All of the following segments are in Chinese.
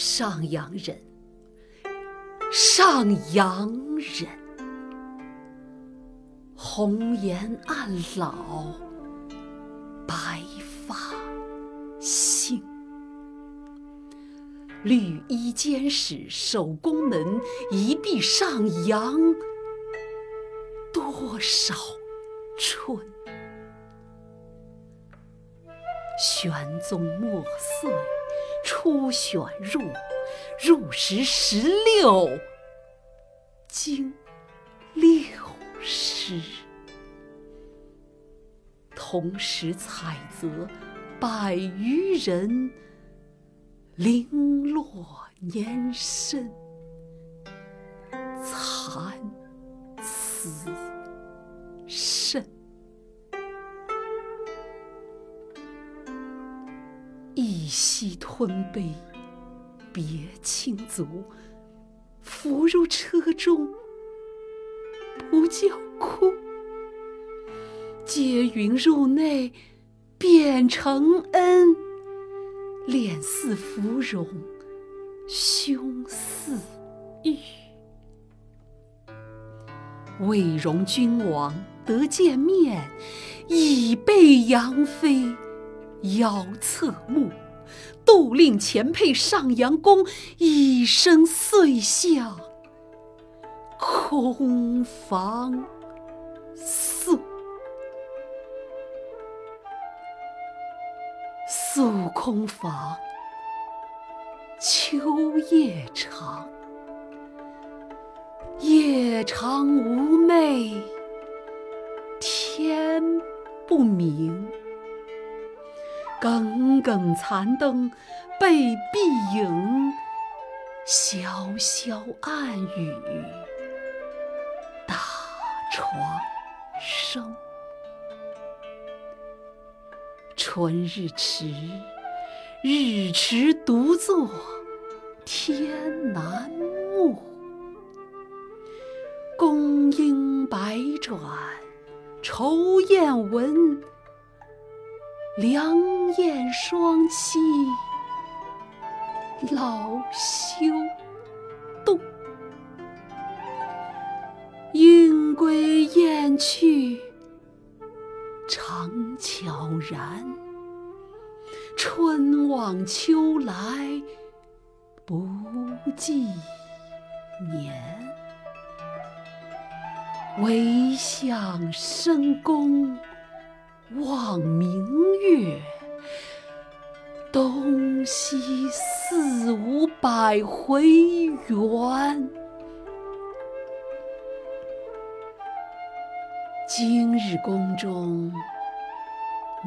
上阳人，上阳人，红颜暗老，白发新。绿衣监使守宫门，一臂上扬，多少春？玄宗末岁初选入，入时十六，经六十。同时采择百余人。零落年深，参差一夕吞悲，别亲族，扶入车中，不叫哭。接云入内，便承恩。脸似芙蓉，胸似玉。未容君王得见面，已被杨妃邀侧目。杜令前配上阳宫，一生遂向空房宿。宿空房，秋夜长。夜长无寐，天不明。耿耿残灯被碧影，潇潇暗雨打床声。春日迟，日迟独坐天南木。宫应百转愁雁闻，良雁双栖老休动。莺归燕去。长悄然，春往秋来不计年。唯向深宫望明月，东西四五百回圆。今日宫中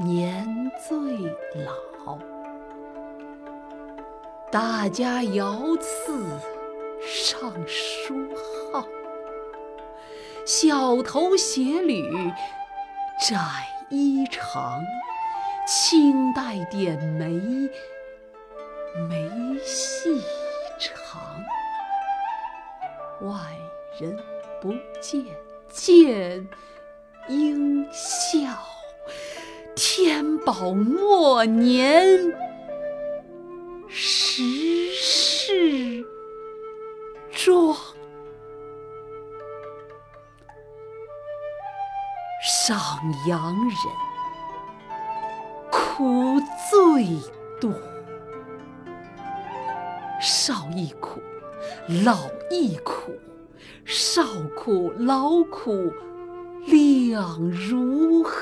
年最老，大家遥赐上书号。小头鞋履窄衣长，轻带点眉，眉细长。外人不见，见。应笑，天宝末年，时势壮。上阳人，苦最多，少亦苦，老亦苦，少苦劳苦。两如何？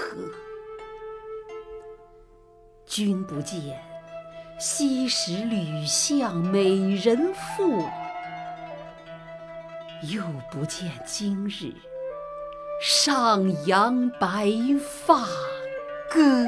君不见，昔时吕相美人妇；又不见今日，上扬白发歌。